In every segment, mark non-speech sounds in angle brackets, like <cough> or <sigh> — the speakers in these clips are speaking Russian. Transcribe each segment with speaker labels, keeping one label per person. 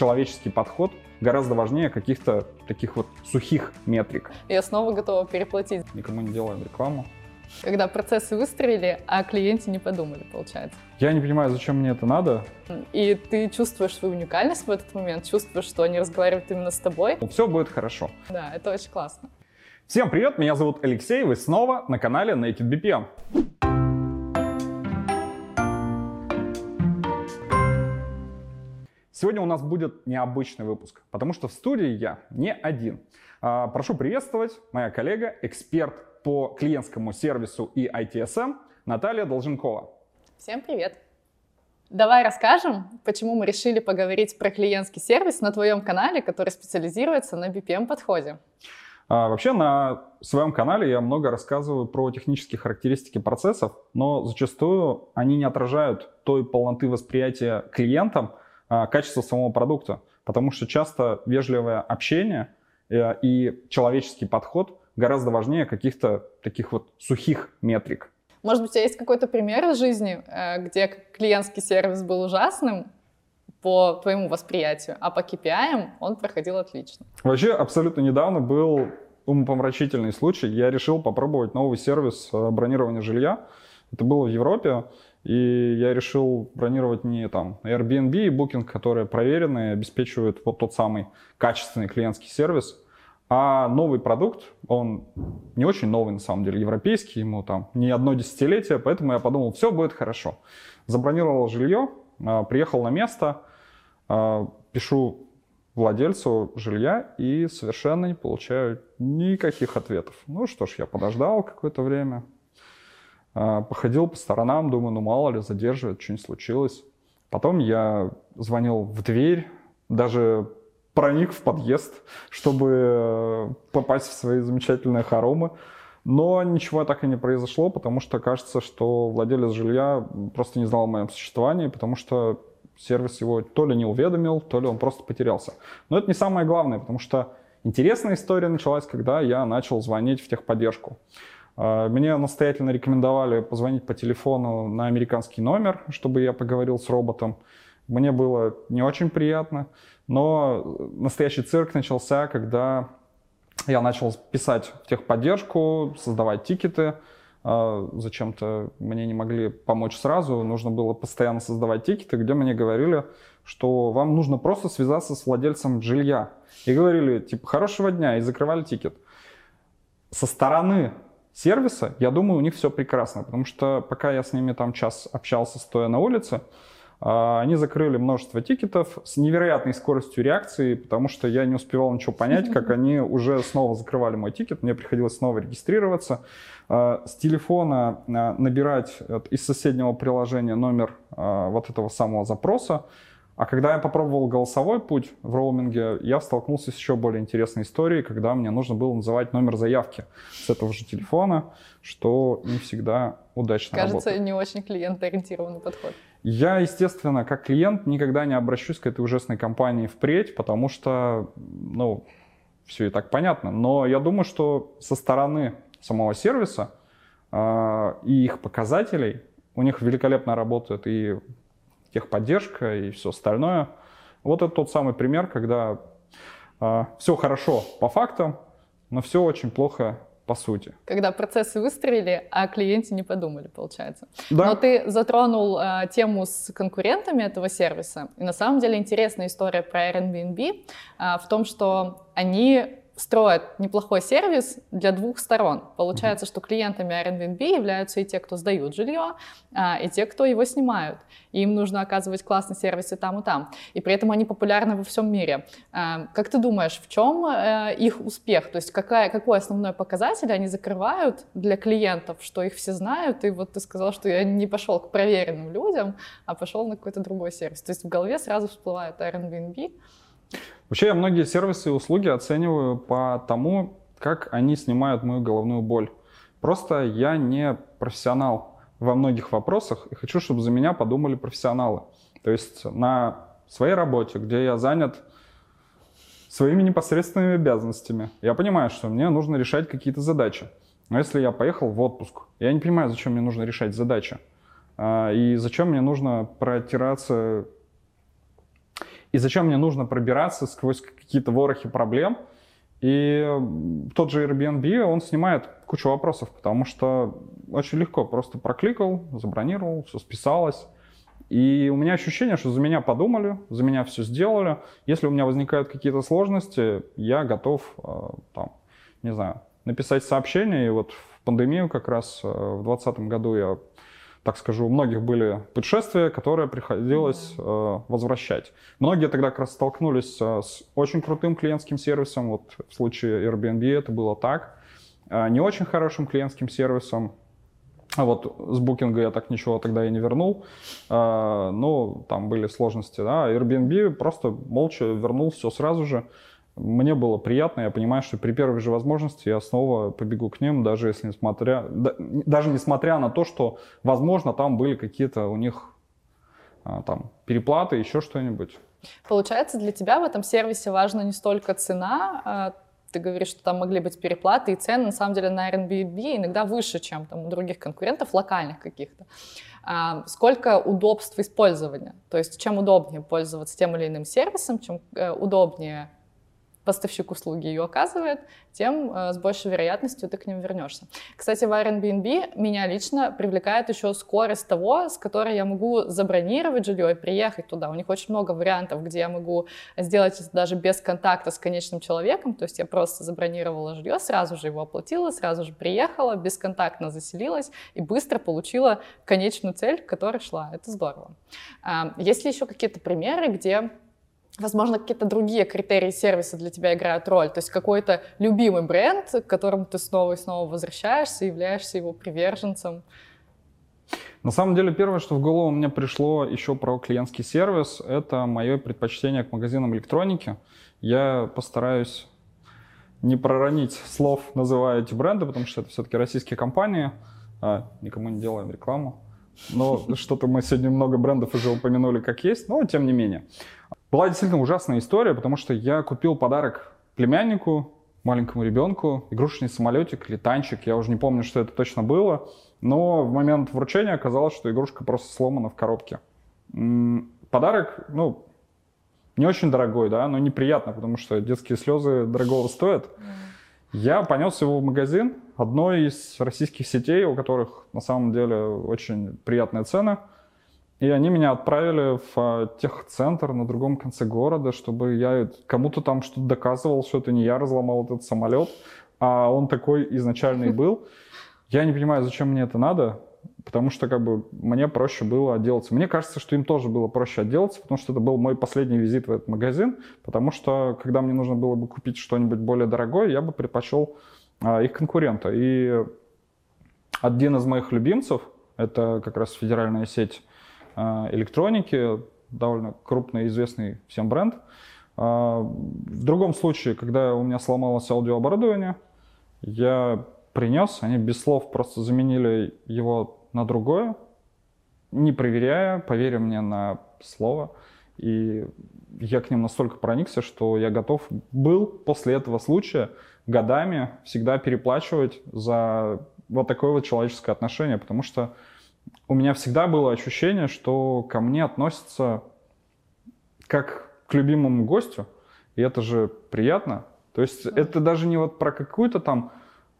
Speaker 1: человеческий подход гораздо важнее каких-то таких вот сухих метрик.
Speaker 2: Я снова готова переплатить.
Speaker 1: Никому не делаем рекламу.
Speaker 2: Когда процессы выстрелили, а клиенте не подумали, получается.
Speaker 1: Я не понимаю, зачем мне это надо.
Speaker 2: И ты чувствуешь свою уникальность в этот момент, чувствуешь, что они разговаривают именно с тобой.
Speaker 1: Все будет хорошо.
Speaker 2: Да, это очень классно.
Speaker 1: Всем привет, меня зовут Алексей, вы снова на канале Naked BPM. Сегодня у нас будет необычный выпуск, потому что в студии я не один. А, прошу приветствовать моя коллега, эксперт по клиентскому сервису и ITSM Наталья Долженкова.
Speaker 2: Всем привет! Давай расскажем, почему мы решили поговорить про клиентский сервис на твоем канале, который специализируется на BPM-подходе.
Speaker 1: А, вообще на своем канале я много рассказываю про технические характеристики процессов, но зачастую они не отражают той полноты восприятия клиентам, а, качество самого продукта. Потому что часто вежливое общение э, и человеческий подход гораздо важнее каких-то таких вот сухих метрик.
Speaker 2: Может быть, у тебя есть какой-то пример из жизни, э, где клиентский сервис был ужасным, по твоему восприятию, а по KPI он проходил отлично.
Speaker 1: Вообще, абсолютно недавно был умопомрачительный случай. Я решил попробовать новый сервис э, бронирования жилья. Это было в Европе. И я решил бронировать не там Airbnb и Booking, которые проверены, обеспечивают вот тот самый качественный клиентский сервис, а новый продукт, он не очень новый на самом деле, европейский, ему там не одно десятилетие, поэтому я подумал, все будет хорошо. Забронировал жилье, а, приехал на место, а, пишу владельцу жилья и совершенно не получаю никаких ответов. Ну что ж, я подождал какое-то время, а, походил по сторонам, думаю, ну мало ли, задерживает, что-нибудь случилось. Потом я звонил в дверь, даже проник в подъезд, чтобы э, попасть в свои замечательные хоромы. Но ничего так и не произошло, потому что кажется, что владелец жилья просто не знал о моем существовании, потому что сервис его то ли не уведомил, то ли он просто потерялся. Но это не самое главное, потому что интересная история началась, когда я начал звонить в техподдержку. А, мне настоятельно рекомендовали позвонить по телефону на американский номер, чтобы я поговорил с роботом. Мне было не очень приятно, но настоящий цирк начался, когда я начал писать в техподдержку, создавать тикеты. А, зачем-то мне не могли помочь сразу, нужно было постоянно создавать тикеты, где мне говорили, что вам нужно просто связаться с владельцем жилья. И говорили, типа, хорошего дня, и закрывали тикет. Со стороны сервиса, я думаю, у них все прекрасно, потому что пока я с ними там час общался, стоя на улице, а, они закрыли множество тикетов с невероятной скоростью реакции, потому что я не успевал ничего понять, как <laughs> они уже снова закрывали мой тикет, мне приходилось снова регистрироваться, а, с телефона а, набирать из соседнего приложения номер вот этого самого запроса, а когда я попробовал голосовой путь в роуминге, я столкнулся с еще более интересной историей, когда мне нужно было называть номер заявки с этого же телефона, что не всегда удачно
Speaker 2: Кажется,
Speaker 1: работает.
Speaker 2: не очень клиентоориентированный подход.
Speaker 1: Я, естественно, как клиент никогда не обращусь к этой ужасной компании впредь, потому что, ну, все и так понятно. Но я думаю, что со стороны самого сервиса э, и их показателей у них великолепно работает и техподдержка и все остальное. Вот это тот самый пример, когда э, а, все хорошо по фактам, но все очень плохо по сути.
Speaker 2: Когда процессы выстрелили, а клиенте не подумали, получается.
Speaker 1: Да.
Speaker 2: Но ты затронул э, тему с конкурентами этого сервиса. И на самом деле интересная история про Airbnb э, в том, что они строят неплохой сервис для двух сторон. Получается, что клиентами Airbnb являются и те, кто сдают жилье, а, и те, кто его снимают. И им нужно оказывать классный сервис и там, и там. И при этом они популярны во всем мире. А, как ты думаешь, в чем э, их успех? То есть какая, какой основной показатель они закрывают для клиентов, что их все знают? И вот ты сказал, что я не пошел к проверенным людям, а пошел на какой-то другой сервис. То есть в голове сразу всплывает Airbnb,
Speaker 1: Вообще я многие сервисы и услуги оцениваю по тому, как они снимают мою головную боль. Просто я не профессионал во многих вопросах и хочу, чтобы за меня подумали профессионалы. То есть на своей работе, где я занят своими непосредственными обязанностями, я понимаю, что мне нужно решать какие-то задачи. Но если я поехал в отпуск, я не понимаю, зачем мне нужно решать задачи. А, и зачем мне нужно протираться И зачем мне нужно пробираться сквозь какие-то ворохи проблем? И тот же Airbnb, он снимает кучу вопросов, потому что очень легко, просто прокликал, забронировал, все списалось. И у меня ощущение, что за меня подумали, за меня все сделали. Если у меня возникают какие-то сложности, я готов, э, там, не знаю, написать сообщение. И вот в пандемию как раз э, в 2020 году я, так скажу, у многих были путешествия, которые приходилось э, возвращать. Многие тогда как раз столкнулись с очень крутым клиентским сервисом. Вот в случае Airbnb это было так. Не очень хорошим клиентским сервисом, а вот с букинга я так ничего тогда и не вернул. Ну, там были сложности, да. Airbnb просто молча вернул все сразу же. Мне было приятно, я понимаю, что при первой же возможности я снова побегу к ним, даже если несмотря, даже несмотря на то, что, возможно, там были какие-то у них а, там переплаты, еще что-нибудь.
Speaker 2: Получается, для тебя в этом сервисе важна не столько цена, а ты говоришь, что там могли быть переплаты, и цены на самом деле на Airbnb иногда выше, чем там у других конкурентов, локальных каких-то. А, сколько удобств использования. То есть чем удобнее пользоваться тем или иным сервисом, чем э, удобнее поставщик услуги ее оказывает, тем э, с большей вероятностью ты к ним вернешься. Кстати, в Airbnb меня лично привлекает еще скорость того, с которой я могу забронировать жилье и приехать туда. У них очень много вариантов, где я могу сделать это даже без контакта с конечным человеком, то есть я просто забронировала жилье, сразу же его оплатила, сразу же приехала, бесконтактно заселилась и быстро получила конечную цель, к которой шла. Это здорово. Есть ли еще какие-то примеры, где возможно, какие-то другие критерии сервиса для тебя играют роль. То есть какой-то любимый бренд, к которому ты снова и снова возвращаешься, являешься его приверженцем.
Speaker 1: На самом деле, первое, что в голову мне пришло еще про клиентский сервис, это мое предпочтение к магазинам электроники. Я постараюсь не проронить слов, называя эти бренды, потому что это все-таки российские компании. А, никому не делаем рекламу. Но что-то мы сегодня много брендов уже упомянули как есть, но тем не менее. Была действительно ужасная история, потому что я купил подарок племяннику, маленькому ребенку, игрушечный самолетик или танчик, я уже не помню, что это точно было, но в момент вручения оказалось, что игрушка просто сломана в коробке. Подарок, ну, не очень дорогой, да, но неприятно, потому что детские слезы дорогого стоят. Я понес его в магазин одной из российских сетей, у которых на самом деле очень приятные цены – и они меня отправили в а, техцентр на другом конце города, чтобы я кому-то там что-то доказывал, что это не я разломал этот самолет, а он такой изначальный был. Я не понимаю, зачем мне это надо, потому что как бы мне проще было отделаться. Мне кажется, что им тоже было проще отделаться, потому что это был мой последний визит в этот магазин, потому что когда мне нужно было бы купить что-нибудь более дорогое, я бы предпочел а, их конкурента. И один из моих любимцев, это как раз федеральная сеть электроники, довольно крупный известный всем бренд. А, в другом случае, когда у меня сломалось аудиооборудование, я принес, они без слов просто заменили его на другое, не проверяя, поверя мне на слово. И я к ним настолько проникся, что я готов был после этого случая годами всегда переплачивать за вот такое вот человеческое отношение, потому что у меня всегда было ощущение, что ко мне относятся как к любимому гостю, и это же приятно. То есть это даже не вот про какую-то там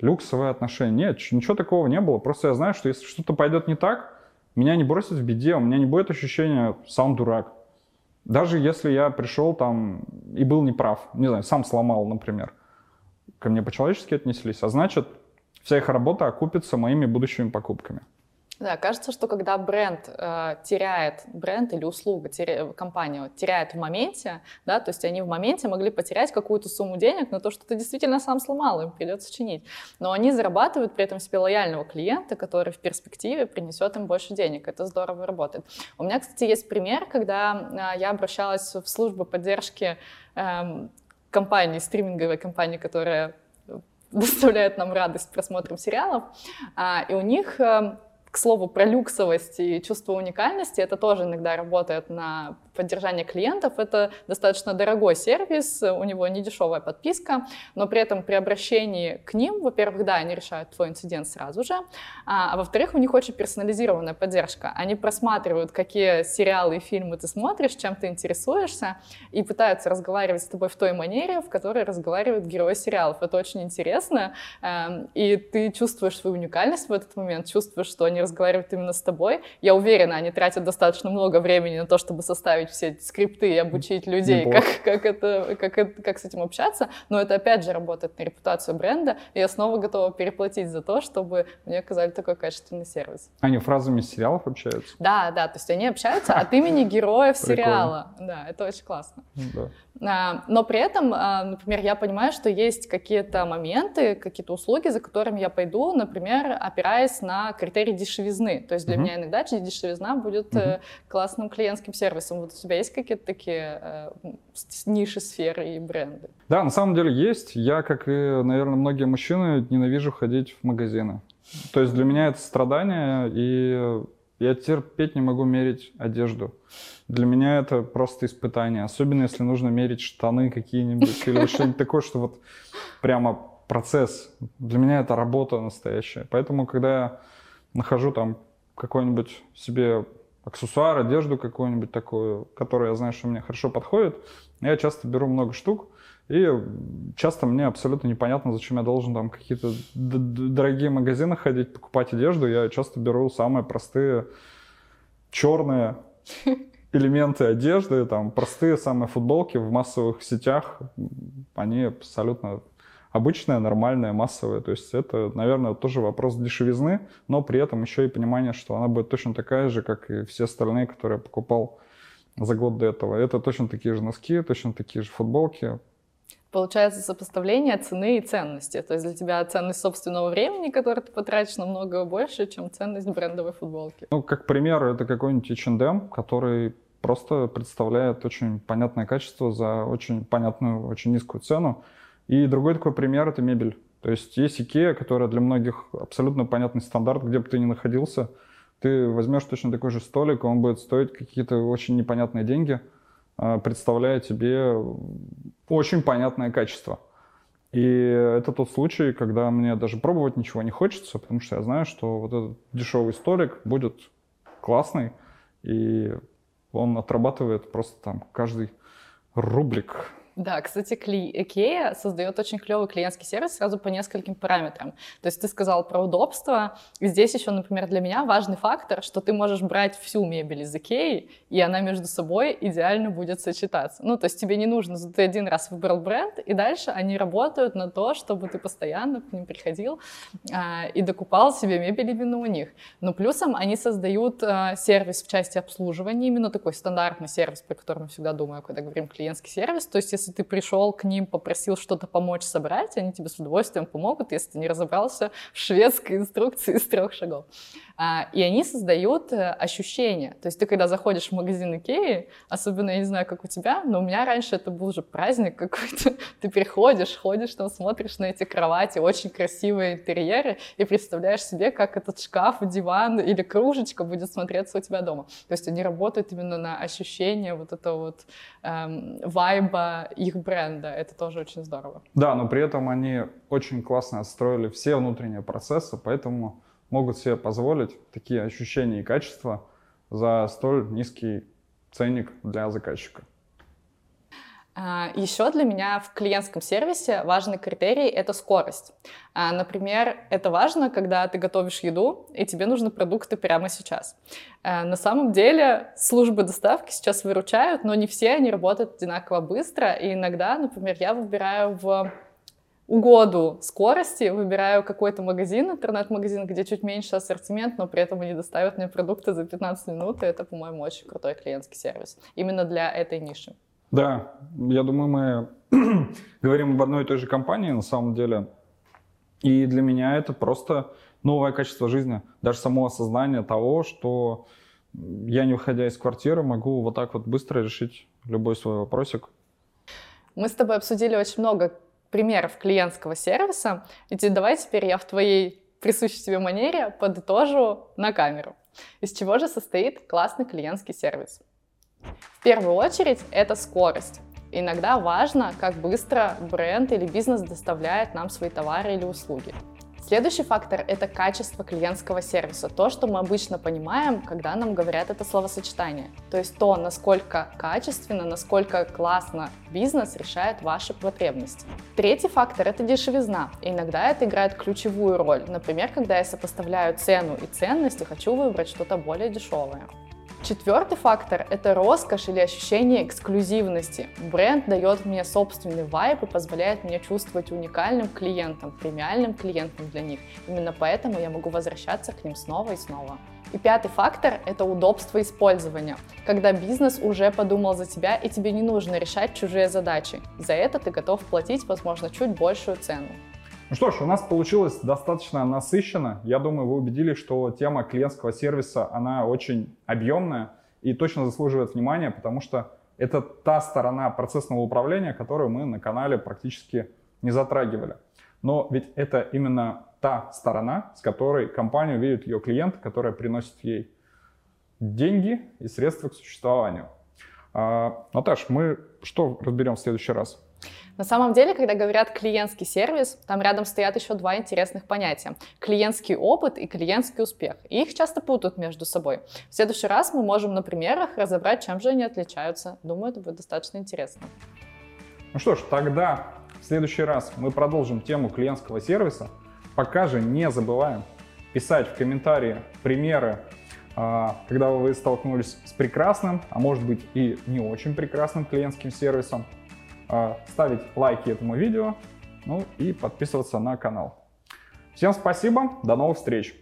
Speaker 1: люксовое отношение. Нет, ничего такого не было. Просто я знаю, что если что-то пойдет не так, меня не бросят в беде, у меня не будет ощущения «сам дурак». Даже если я пришел там и был неправ, не знаю, сам сломал, например, ко мне по-человечески отнеслись, а значит, вся их работа окупится моими будущими покупками.
Speaker 2: Да, кажется, что когда бренд э, теряет, бренд или услуга, теря, компания теряет в моменте, да, то есть они в моменте могли потерять какую-то сумму денег на то, что ты действительно сам сломал, им придется чинить. Но они зарабатывают при этом себе лояльного клиента, который в перспективе принесет им больше денег. Это здорово работает. У меня, кстати, есть пример, когда э, я обращалась в службу поддержки э, компании, стриминговой компании, которая <laughs> доставляет нам радость просмотром сериалов, а, и у них эм, к слову, про люксовость и чувство уникальности, это тоже иногда работает на поддержания клиентов. Это достаточно дорогой сервис, у него не дешевая подписка, но при этом при обращении к ним, во-первых, да, они решают твой инцидент сразу же, а, а во-вторых, у них очень персонализированная поддержка. Они просматривают, какие сериалы и фильмы ты смотришь, чем ты интересуешься, и пытаются разговаривать с тобой в той манере, в которой разговаривают герои сериалов. Это очень интересно, эм, и ты чувствуешь свою уникальность в этот момент, чувствуешь, что они разговаривают именно с тобой. Я уверена, они тратят достаточно много времени на то, чтобы составить все эти скрипты и обучить людей, как, как, это, как, это, как с этим общаться. Но это, опять же, работает на репутацию бренда, и я снова готова переплатить за то, чтобы мне оказали такой качественный сервис.
Speaker 1: Они фразами из сериалов общаются?
Speaker 2: Да, да, то есть они общаются от имени героев <laughs> сериала. Да, это очень классно. Да. А, но при этом, а, например, я понимаю, что есть какие-то моменты, какие-то услуги, за которыми я пойду, например, опираясь на критерий дешевизны. То есть для uh-huh. меня иногда дешевизна будет uh-huh. классным клиентским сервисом. Вот у тебя есть какие-то такие э, ниши, сферы и бренды?
Speaker 1: Да, на самом деле есть. Я, как и, наверное, многие мужчины, ненавижу ходить в магазины. То есть для меня это страдание, и я терпеть не могу мерить одежду. Для меня это просто испытание. Особенно если нужно мерить штаны какие-нибудь или что-нибудь такое, что вот прямо процесс. Для меня это работа настоящая. Поэтому, когда я нахожу там какой-нибудь себе аксессуар, одежду какую-нибудь такую, которая я знаю, что мне хорошо подходит, я часто беру много штук, и часто мне абсолютно непонятно, зачем я должен там какие-то дорогие магазины ходить, покупать одежду. Я часто беру самые простые черные <laughs> элементы одежды, там простые самые футболки в массовых сетях. Они абсолютно обычные, нормальные, массовые. То есть это, наверное, тоже вопрос дешевизны, но при этом еще и понимание, что она будет точно такая же, как и все остальные, которые я покупал за год до этого. Это точно такие же носки, точно такие же футболки,
Speaker 2: получается сопоставление цены и ценности. То есть для тебя ценность собственного времени, которое ты потратишь, намного больше, чем ценность брендовой футболки.
Speaker 1: Ну, как пример, это какой-нибудь H&M, который просто представляет очень понятное качество за очень понятную, очень низкую цену. И другой такой пример — это мебель. То есть есть IKEA, которая для многих абсолютно понятный стандарт, где бы ты ни находился. Ты возьмешь точно такой же столик, он будет стоить какие-то очень непонятные деньги, а, представляя тебе очень понятное качество. И это тот случай, когда мне даже пробовать ничего не хочется, потому что я знаю, что вот этот дешевый столик будет классный, и он отрабатывает просто там каждый рублик
Speaker 2: да, кстати, IKEA создает очень клевый клиентский сервис сразу по нескольким параметрам. То есть ты сказал про удобство. И здесь еще, например, для меня важный фактор, что ты можешь брать всю мебель из IKEA, и она между собой идеально будет сочетаться. Ну, то есть тебе не нужно, ты один раз выбрал бренд, и дальше они работают на то, чтобы ты постоянно к ним приходил а, и докупал себе мебель именно у них. Но плюсом они создают а, сервис в части обслуживания, именно такой стандартный сервис, про который мы всегда думаем, когда говорим клиентский сервис. То есть если если ты пришел к ним, попросил что-то помочь собрать, они тебе с удовольствием помогут, если ты не разобрался в шведской инструкции из трех шагов. А, и они создают э, ощущение. То есть ты, когда заходишь в магазин Икеи, особенно, я не знаю, как у тебя, но у меня раньше это был уже праздник какой-то. <laughs> Ты приходишь, ходишь там, смотришь на эти кровати, очень красивые интерьеры, и представляешь себе, как этот шкаф, диван или кружечка будет смотреться у тебя дома. То есть они работают именно на ощущение вот этого вот эм, вайба их бренда. Это тоже очень здорово.
Speaker 1: Да, но при этом они очень классно отстроили все внутренние процессы, поэтому могут себе позволить такие ощущения и качества за столь низкий ценник для заказчика.
Speaker 2: А, Еще для меня в клиентском сервисе важный критерий — это скорость. А, например, это важно, когда ты готовишь еду, и тебе нужны продукты прямо сейчас. А, на самом деле службы доставки сейчас выручают, но не все они работают одинаково быстро, и иногда, например, я выбираю в угоду скорости выбираю какой-то магазин, интернет-магазин, где чуть меньше ассортимент, но при этом они доставят мне продукты за 15 минут, и это, по-моему, очень крутой клиентский сервис. Именно для этой ниши.
Speaker 1: Да, я думаю, мы <clears throat> говорим об одной и той же компании на самом деле. И для меня это просто новое качество жизни. Даже само осознание того, что я, не выходя из квартиры, могу вот так вот быстро решить любой свой вопросик.
Speaker 2: Мы с тобой обсудили очень много примеров клиентского сервиса. И давай теперь я в твоей присущей тебе манере подытожу на камеру. Из чего же состоит классный клиентский сервис? В первую очередь это скорость. Иногда важно, как быстро бренд или бизнес доставляет нам свои товары или услуги. Следующий фактор — это качество клиентского сервиса. То, что мы обычно понимаем, когда нам говорят это словосочетание. То есть то, насколько качественно, насколько классно бизнес решает ваши потребности. Третий фактор — это дешевизна. И иногда это играет ключевую роль. Например, когда я сопоставляю цену и ценность и хочу выбрать что-то более дешевое. Четвертый фактор — это роскошь или ощущение эксклюзивности. Бренд дает мне собственный вайб и позволяет мне чувствовать уникальным клиентом, премиальным клиентом для них. Именно поэтому я могу возвращаться к ним снова и снова. И пятый фактор — это удобство использования, когда бизнес уже подумал за тебя и тебе не нужно решать чужие задачи. За это ты готов платить, возможно, чуть большую цену.
Speaker 1: Ну что ж, у нас получилось достаточно насыщенно. Я думаю, вы убедились, что тема клиентского сервиса, она очень объемная и точно заслуживает внимания, потому что это та сторона процессного управления, которую мы на канале практически не затрагивали. Но ведь это именно та сторона, с которой компания видит ее клиента, которая приносит ей деньги и средства к существованию. А, Наташ, мы что разберем в следующий раз?
Speaker 2: На самом деле, когда говорят клиентский сервис, там рядом стоят еще два интересных понятия. Клиентский опыт и клиентский успех. И их часто путают между собой. В следующий раз мы можем на примерах разобрать, чем же они отличаются. Думаю, это будет достаточно интересно.
Speaker 1: Ну что ж, тогда в следующий раз мы продолжим тему клиентского сервиса. Пока же не забываем писать в комментарии примеры, а, когда вы столкнулись с прекрасным, а может быть и не очень прекрасным клиентским сервисом. А, ставить лайки этому видео, ну и подписываться на канал. Всем спасибо, до новых встреч!